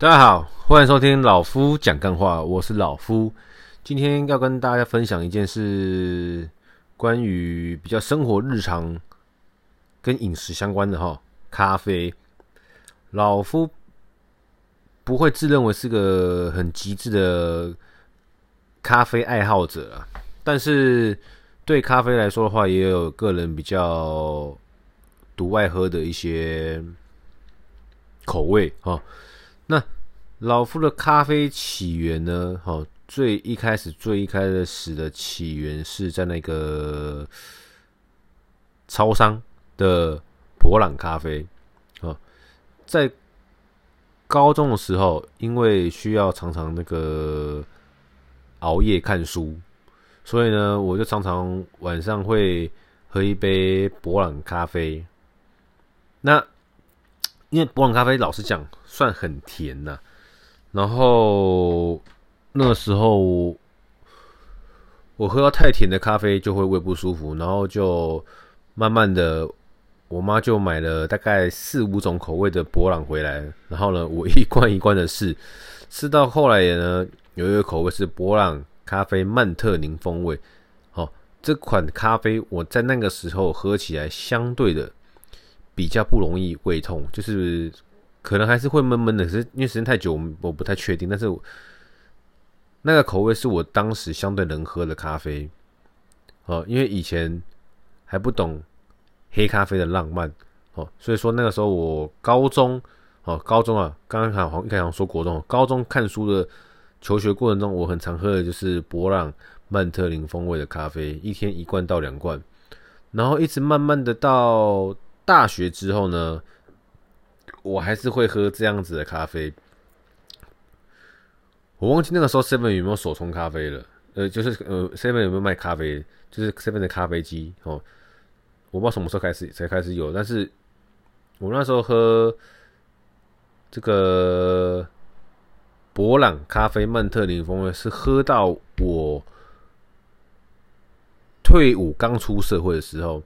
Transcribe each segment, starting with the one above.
大家好，欢迎收听老夫讲干话，我是老夫。今天要跟大家分享一件事，关于比较生活日常跟饮食相关的哈，咖啡。老夫不会自认为是个很极致的咖啡爱好者啊，但是对咖啡来说的话，也有个人比较独爱喝的一些口味哈。那老夫的咖啡起源呢？哈，最一开始、最一开始的起源是在那个超商的博朗咖啡啊。在高中的时候，因为需要常常那个熬夜看书，所以呢，我就常常晚上会喝一杯博朗咖啡。那因为伯朗咖啡，老实讲，算很甜呐。然后那个时候，我喝到太甜的咖啡就会胃不舒服，然后就慢慢的，我妈就买了大概四五种口味的伯朗回来。然后呢，我一罐一罐的试，吃到后来呢，有一个口味是伯朗咖啡曼特宁风味。好，这款咖啡我在那个时候喝起来相对的。比较不容易胃痛，就是可能还是会闷闷的，可是因为时间太久，我不太确定。但是那个口味是我当时相对能喝的咖啡，哦，因为以前还不懂黑咖啡的浪漫，哦，所以说那个时候我高中，哦，高中啊，刚刚好像刚刚说国中，高中看书的求学过程中，我很常喝的就是伯朗曼特林风味的咖啡，一天一罐到两罐，然后一直慢慢的到。大学之后呢，我还是会喝这样子的咖啡。我忘记那个时候 Seven 有没有手冲咖啡了，呃，就是呃 Seven 有没有卖咖啡，就是 Seven 的咖啡机哦。我不知道什么时候开始才开始有，但是我那时候喝这个博朗咖啡曼特宁风味是喝到我退伍刚出社会的时候。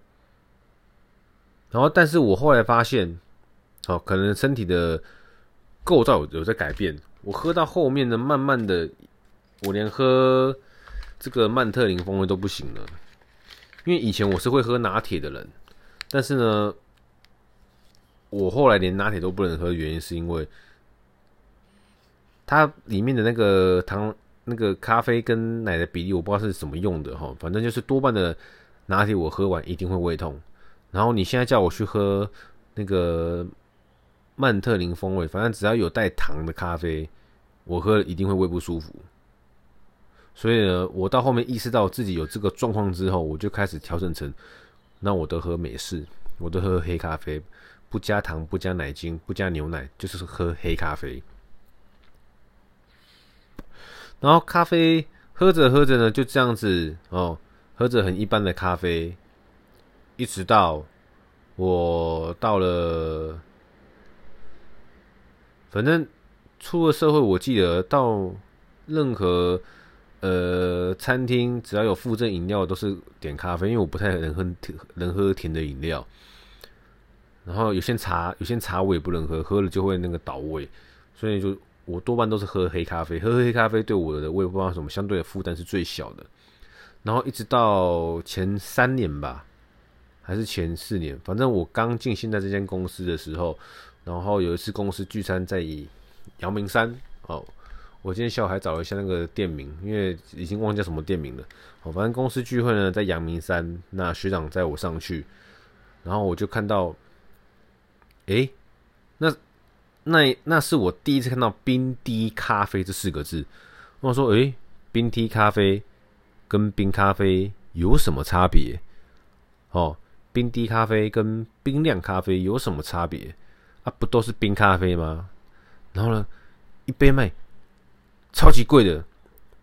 然后，但是我后来发现，哦，可能身体的构造有在改变。我喝到后面呢，慢慢的，我连喝这个曼特林风味都不行了。因为以前我是会喝拿铁的人，但是呢，我后来连拿铁都不能喝的原因是因为它里面的那个糖、那个咖啡跟奶的比例，我不知道是什么用的哈。反正就是多半的拿铁，我喝完一定会胃痛。然后你现在叫我去喝那个曼特林风味，反正只要有带糖的咖啡，我喝了一定会胃不舒服。所以呢，我到后面意识到自己有这个状况之后，我就开始调整成，那我都喝美式，我都喝黑咖啡，不加糖，不加奶精，不加牛奶，就是喝黑咖啡。然后咖啡喝着喝着呢，就这样子哦，喝着很一般的咖啡。一直到我到了，反正出了社会，我记得到任何呃餐厅，只要有附赠饮料，都是点咖啡，因为我不太能喝，能喝甜的饮料。然后有些茶，有些茶我也不能喝，喝了就会那个倒胃，所以就我多半都是喝黑咖啡。喝黑咖啡对我的胃不知道什么相对的负担是最小的。然后一直到前三年吧。还是前四年，反正我刚进现在这间公司的时候，然后有一次公司聚餐在阳明山哦，我今天下午还找了一下那个店名，因为已经忘记什么店名了。哦，反正公司聚会呢在阳明山，那学长载我上去，然后我就看到，诶，那那那是我第一次看到冰滴咖啡这四个字。我说，诶，冰滴咖啡跟冰咖啡有什么差别？哦。冰滴咖啡跟冰量咖啡有什么差别？啊，不都是冰咖啡吗？然后呢，一杯卖超级贵的。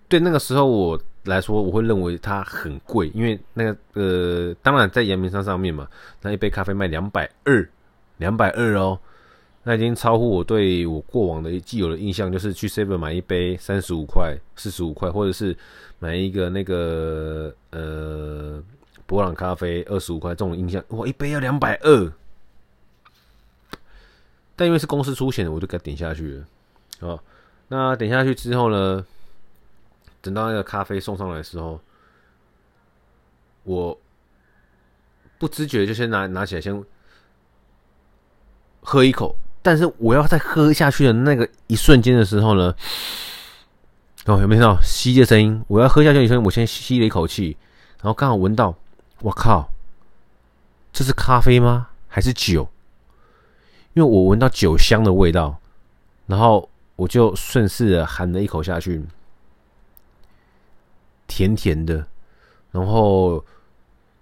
对那个时候我来说，我会认为它很贵，因为那个呃，当然在阳明山上面嘛，那一杯咖啡卖两百二，两百二哦，那已经超乎我对我过往的既有的印象，就是去 Seven 买一杯三十五块、四十五块，或者是买一个那个呃。伯朗咖啡二十五块，这种印象哇，一杯要两百二，但因为是公司出钱的，我就给他点下去了。哦，那点下去之后呢，等到那个咖啡送上来的时候，我不知觉就先拿拿起来先喝一口，但是我要再喝下去的那个一瞬间的时候呢，哦，有没有听到吸的声音？我要喝下去的时候，我先吸了一口气，然后刚好闻到，我靠，这是咖啡吗？还是酒？因为我闻到酒香的味道，然后我就顺势的含了一口下去，甜甜的，然后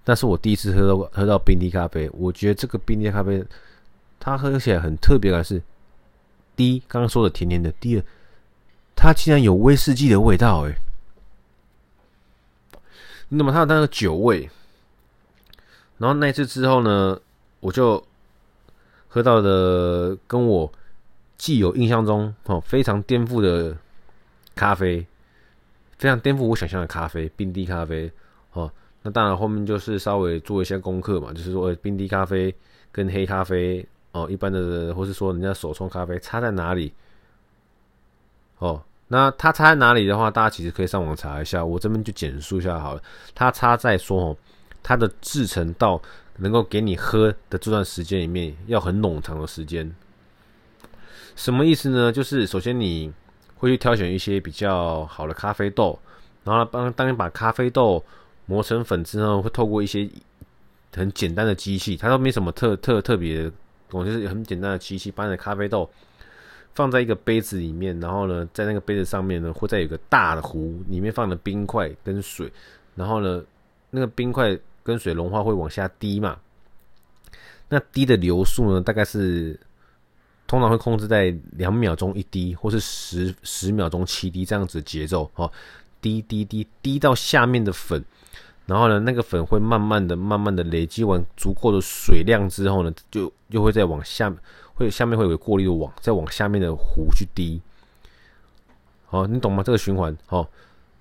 那是我第一次喝到喝到冰滴咖啡，我觉得这个冰滴咖啡它喝起来很特别的是，第一刚刚说的甜甜的，第二它竟然有威士忌的味道，哎，那么它有那个酒味，然后那次之后呢，我就。喝到的跟我既有印象中哦非常颠覆的咖啡，非常颠覆我想象的咖啡，冰滴咖啡哦。那当然后面就是稍微做一些功课嘛，就是说冰滴咖啡跟黑咖啡哦，一般的或是说人家手冲咖啡差在哪里？哦，那它差在哪里的话，大家其实可以上网查一下，我这边就简述一下好了。它差在说哦，它的制成到。能够给你喝的这段时间里面，要很冗长的时间。什么意思呢？就是首先你会去挑选一些比较好的咖啡豆，然后当当你把咖啡豆磨成粉之后，会透过一些很简单的机器，它都没什么特特特别的，我就是很简单的机器，把你的咖啡豆放在一个杯子里面，然后呢，在那个杯子上面呢，会再有个大的壶，里面放的冰块跟水，然后呢，那个冰块。跟水融化会往下滴嘛？那滴的流速呢？大概是通常会控制在两秒钟一滴，或是十十秒钟七滴这样子的节奏哦。滴滴滴滴到下面的粉，然后呢，那个粉会慢慢的、慢慢的累积完足够的水量之后呢，就又会再往下，会下面会有过滤的网，再往下面的壶去滴。好，你懂吗？这个循环。好，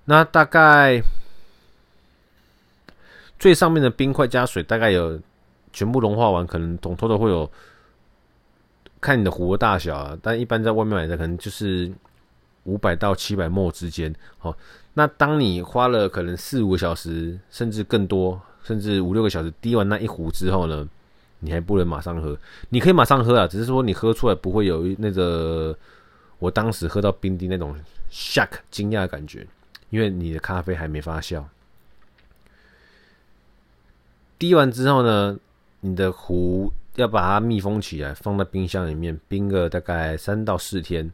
那大概。最上面的冰块加水大概有全部融化完，可能总多的会有看你的壶的大小啊，但一般在外面买的可能就是五百到七百 ml 之间。好，那当你花了可能四五个小时，甚至更多，甚至五六个小时滴完那一壶之后呢，你还不能马上喝。你可以马上喝啊，只是说你喝出来不会有那个我当时喝到冰滴那种 shock 惊讶的感觉，因为你的咖啡还没发酵。滴完之后呢，你的壶要把它密封起来，放在冰箱里面冰个大概三到四天，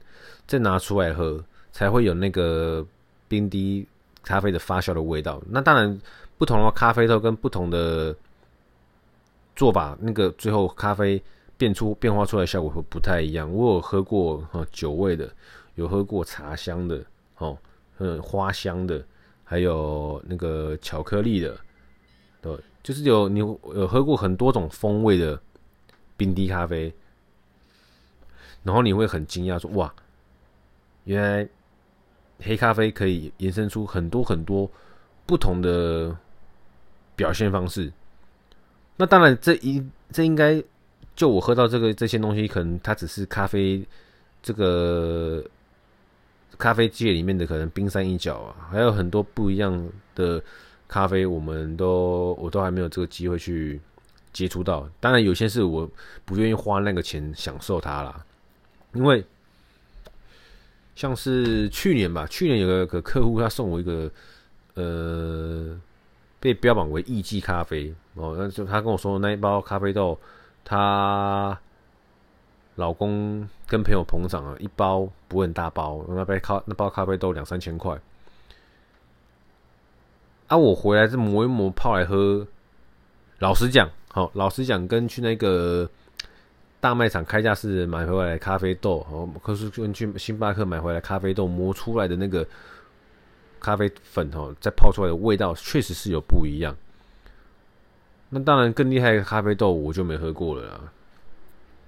再拿出来喝，才会有那个冰滴咖啡的发酵的味道。那当然，不同的咖啡豆跟不同的做法，那个最后咖啡变出变化出来的效果会不太一样。我有喝过酒味的，有喝过茶香的，哦，嗯，花香的，还有那个巧克力的，对。就是有你有喝过很多种风味的冰滴咖啡，然后你会很惊讶说：“哇，原来黑咖啡可以延伸出很多很多不同的表现方式。”那当然，这一这应该就我喝到这个这些东西，可能它只是咖啡这个咖啡界里面的可能冰山一角啊，还有很多不一样的。咖啡，我们都我都还没有这个机会去接触到。当然，有些是我不愿意花那个钱享受它啦。因为像是去年吧，去年有个个客户他送我一个呃被标榜为艺妓咖啡哦，那就他跟我说那一包咖啡豆，他老公跟朋友捧场啊，一包不会很大包，那杯咖那包咖啡豆两三千块。啊！我回来是磨一磨泡来喝。老实讲，好，老实讲，跟去那个大卖场开价是买回来咖啡豆，哦，可是跟去星巴克买回来咖啡豆磨出来的那个咖啡粉，哦，再泡出来的味道确实是有不一样。那当然，更厉害的咖啡豆我就没喝过了啦，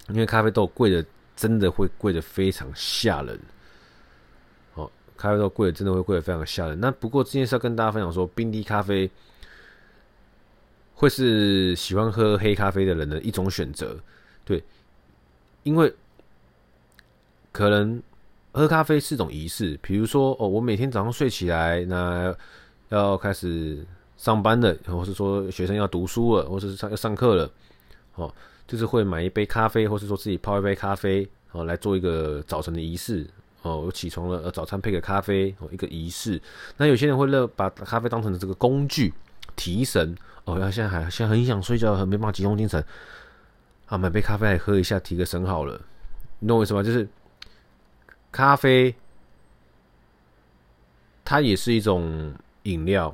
因为咖啡豆贵的真的会贵的非常吓人。咖啡豆贵，真的会贵的非常吓人。那不过这件事要跟大家分享说，冰滴咖啡会是喜欢喝黑咖啡的人的一种选择，对，因为可能喝咖啡是种仪式，比如说哦，我每天早上睡起来，那要开始上班了，或是说学生要读书了，或者是上要上课了，哦，就是会买一杯咖啡，或是说自己泡一杯咖啡，哦，来做一个早晨的仪式。哦，我起床了，早餐配个咖啡，哦，一个仪式。那有些人会乐把咖啡当成这个工具，提神。哦，要现在还现在很想睡觉，很没办法集中精神，啊，买杯咖啡来喝一下，提个神好了。你懂我意思吗？就是咖啡，它也是一种饮料。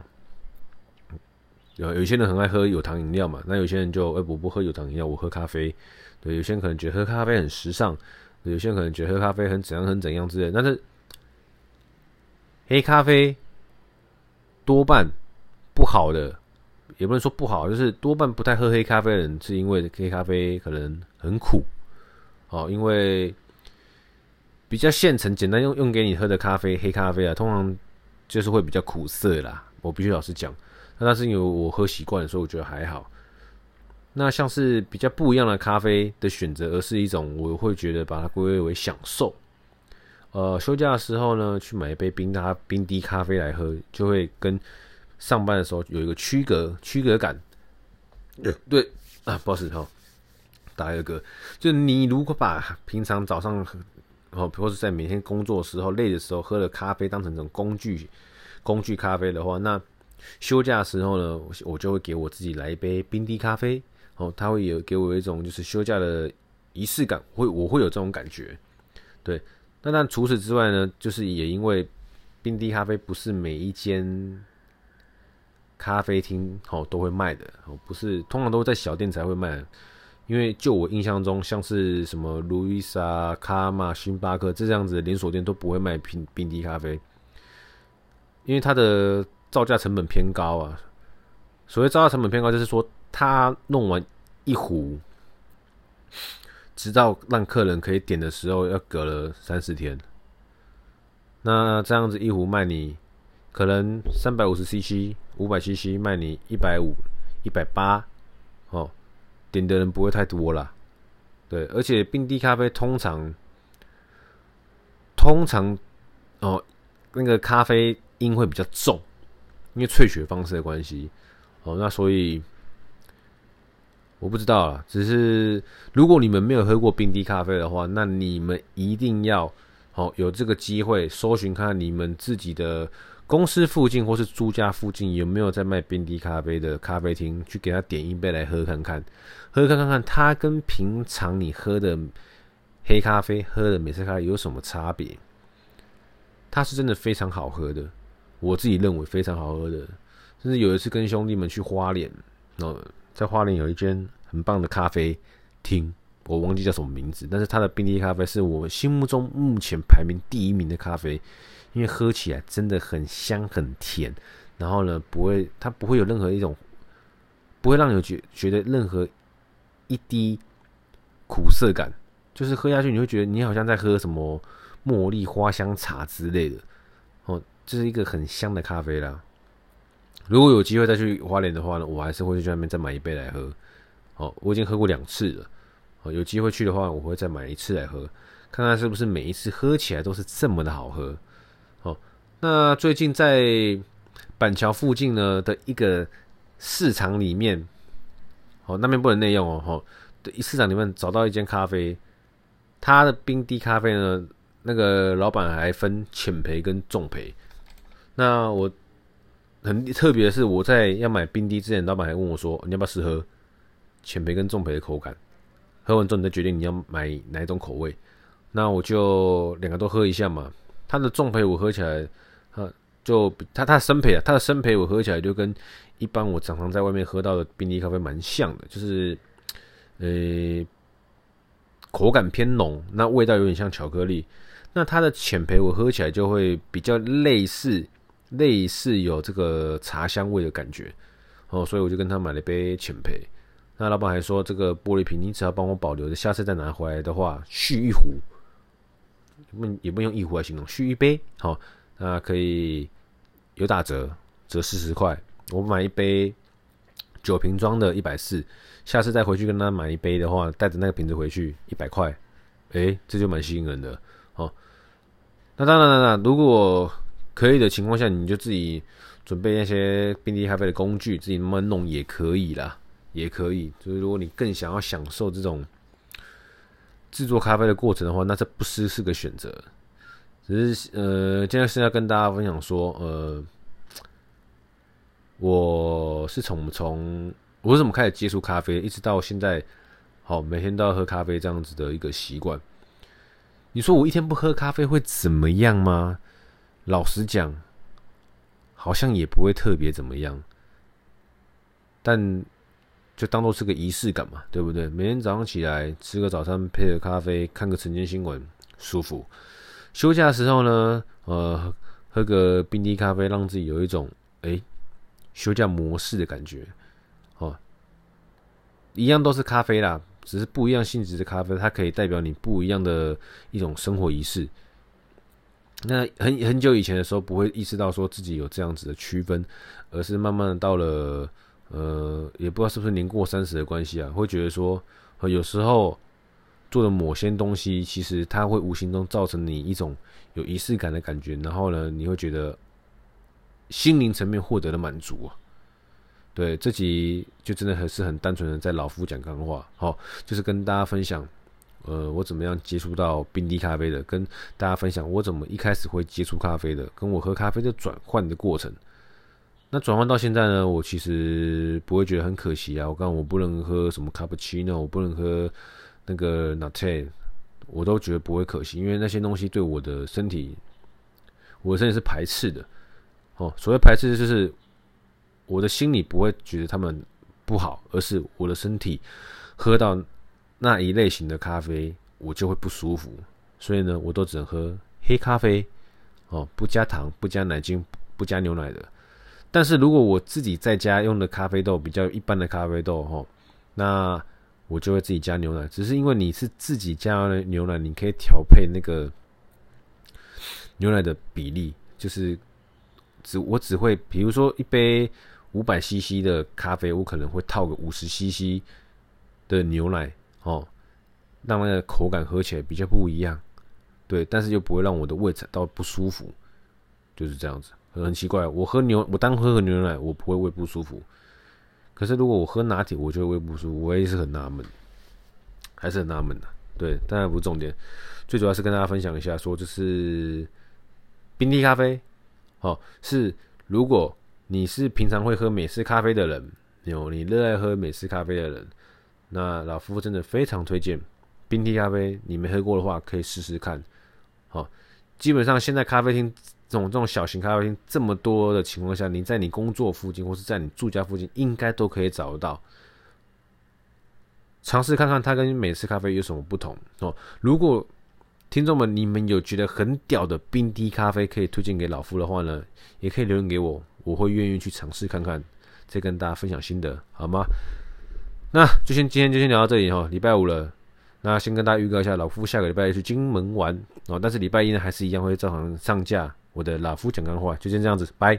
有有些人很爱喝有糖饮料嘛，那有些人就哎、我不喝有糖饮料，我喝咖啡。对，有些人可能觉得喝咖啡很时尚。有些人可能觉得喝咖啡很怎样很怎样之类，但是黑咖啡多半不好的，也不能说不好，就是多半不太喝黑咖啡的人，是因为黑咖啡可能很苦哦，因为比较现成、简单用用给你喝的咖啡，黑咖啡啊，通常就是会比较苦涩啦。我必须老实讲，那但是因为我喝习惯，所以我觉得还好。那像是比较不一样的咖啡的选择，而是一种我会觉得把它归类为享受。呃，休假的时候呢，去买一杯冰咖冰滴咖啡来喝，就会跟上班的时候有一个区隔区隔感。对对啊，不好意思哈，打一个嗝。就你如果把平常早上哦，或者在每天工作的时候累的时候喝了咖啡当成一种工具工具咖啡的话，那休假的时候呢，我就会给我自己来一杯冰滴咖啡。哦，他会有给我一种就是休假的仪式感，会我会有这种感觉，对。那但除此之外呢，就是也因为冰滴咖啡不是每一间咖啡厅哦都会卖的哦，不是通常都在小店才会卖。因为就我印象中，像是什么路易莎、卡玛、星巴克这样子的连锁店都不会卖冰冰滴咖啡，因为它的造价成本偏高啊。所谓造价成本偏高，就是说。他弄完一壶，直到让客人可以点的时候，要隔了三四天。那这样子一壶卖你可能三百五十 CC、五百 CC 卖你一百五、一百八，哦，点的人不会太多啦。对，而且冰滴咖啡通常通常哦，那个咖啡因会比较重，因为萃取方式的关系。哦，那所以。我不知道啊，只是如果你们没有喝过冰滴咖啡的话，那你们一定要好有这个机会搜寻看你们自己的公司附近或是租家附近有没有在卖冰滴咖啡的咖啡厅，去给他点一杯来喝看看，喝看看看它跟平常你喝的黑咖啡、喝的美式咖啡有什么差别？它是真的非常好喝的，我自己认为非常好喝的。甚至有一次跟兄弟们去花莲，哦。在花莲有一间很棒的咖啡厅，我忘记叫什么名字，但是它的冰滴咖啡是我心目中目前排名第一名的咖啡，因为喝起来真的很香很甜，然后呢，不会，它不会有任何一种，不会让你觉觉得任何一滴苦涩感，就是喝下去你会觉得你好像在喝什么茉莉花香茶之类的，哦，这是一个很香的咖啡啦。如果有机会再去花莲的话呢，我还是会去那边再买一杯来喝。哦，我已经喝过两次了。哦，有机会去的话，我会再买一次来喝，看看是不是每一次喝起来都是这么的好喝。哦，那最近在板桥附近呢的一个市场里面，哦，那边不能内用哦。哦，对，市场里面找到一间咖啡，它的冰滴咖啡呢，那个老板还分浅焙跟重焙。那我。很特别的是，我在要买冰滴之前，老板还问我说：“你要不要试喝浅焙跟重焙的口感？喝完之后你再决定你要买哪一种口味。”那我就两个都喝一下嘛。它的重焙我喝起来，它就它它的深焙啊，它的深焙我喝起来就跟一般我常常在外面喝到的冰滴咖啡蛮像的，就是呃、口感偏浓，那味道有点像巧克力。那它的浅焙我喝起来就会比较类似。类似有这个茶香味的感觉，哦，所以我就跟他买了一杯浅焙。那老板还说，这个玻璃瓶你只要帮我保留着，下次再拿回来的话，续一壶，不也不用一壶来形容，续一杯，好，那可以有打折，折四十块。我买一杯酒瓶装的，一百四，下次再回去跟他买一杯的话，带着那个瓶子回去，一百块，诶，这就蛮吸引人的，哦。那当然了，如果可以的情况下，你就自己准备那些冰滴咖啡的工具，自己慢慢弄也可以啦，也可以。就是如果你更想要享受这种制作咖啡的过程的话，那这不失是个选择。只是呃，今天是要跟大家分享说，呃，我是从从我是怎么开始接触咖啡，一直到现在，好，每天都要喝咖啡这样子的一个习惯。你说我一天不喝咖啡会怎么样吗？老实讲，好像也不会特别怎么样。但就当做是个仪式感嘛，对不对？每天早上起来吃个早餐，配个咖啡，看个晨间新闻，舒服。休假的时候呢，呃，喝个冰滴咖啡，让自己有一种哎、休假模式的感觉。哦，一样都是咖啡啦，只是不一样性质的咖啡，它可以代表你不一样的一种生活仪式。那很很久以前的时候，不会意识到说自己有这样子的区分，而是慢慢的到了呃，也不知道是不是年过三十的关系啊，会觉得说，有时候。做的某些东西，其实它会无形中造成你一种有仪式感的感觉，然后呢，你会觉得心灵层面获得了满足啊。对，这集就真的很是很单纯的在老夫讲干话，好，就是跟大家分享，呃，我怎么样接触到冰滴咖啡的，跟大家分享我怎么一开始会接触咖啡的，跟我喝咖啡的转换的过程。那转换到现在呢，我其实不会觉得很可惜啊。我刚我不能喝什么卡布奇诺，我不能喝。那个 latte 我都觉得不会可惜，因为那些东西对我的身体，我的身体是排斥的。哦，所谓排斥就是我的心里不会觉得他们不好，而是我的身体喝到那一类型的咖啡，我就会不舒服。所以呢，我都只能喝黑咖啡，哦，不加糖、不加奶精、不加牛奶的。但是如果我自己在家用的咖啡豆比较一般的咖啡豆，哈，那我就会自己加牛奶，只是因为你是自己加牛奶，你可以调配那个牛奶的比例，就是只我只会，比如说一杯五百 CC 的咖啡，我可能会套个五十 CC 的牛奶哦，让那个口感喝起来比较不一样，对，但是又不会让我的胃感到不舒服，就是这样子，很奇怪，我喝牛，我单喝个牛奶，我不会胃不舒服。可是如果我喝拿铁，我就会胃不舒服，我也是很纳闷，还是很纳闷的。对，当然不是重点，最主要是跟大家分享一下，说这是冰滴咖啡，哦，是如果你是平常会喝美式咖啡的人，有你热爱喝美式咖啡的人，那老夫真的非常推荐冰滴咖啡。你没喝过的话，可以试试看。好，基本上现在咖啡厅。这种这种小型咖啡厅这么多的情况下，你在你工作附近或是在你住家附近，应该都可以找得到。尝试看看它跟美式咖啡有什么不同哦。如果听众们你们有觉得很屌的冰滴咖啡可以推荐给老夫的话呢，也可以留言给我，我会愿意去尝试看看，再跟大家分享心得，好吗？那就先今天就先聊到这里哈，礼拜五了。那先跟大家预告一下，老夫下个礼拜去金门玩哦，但是礼拜一呢还是一样会照常上架。我的老夫讲干货，就先这样子，拜。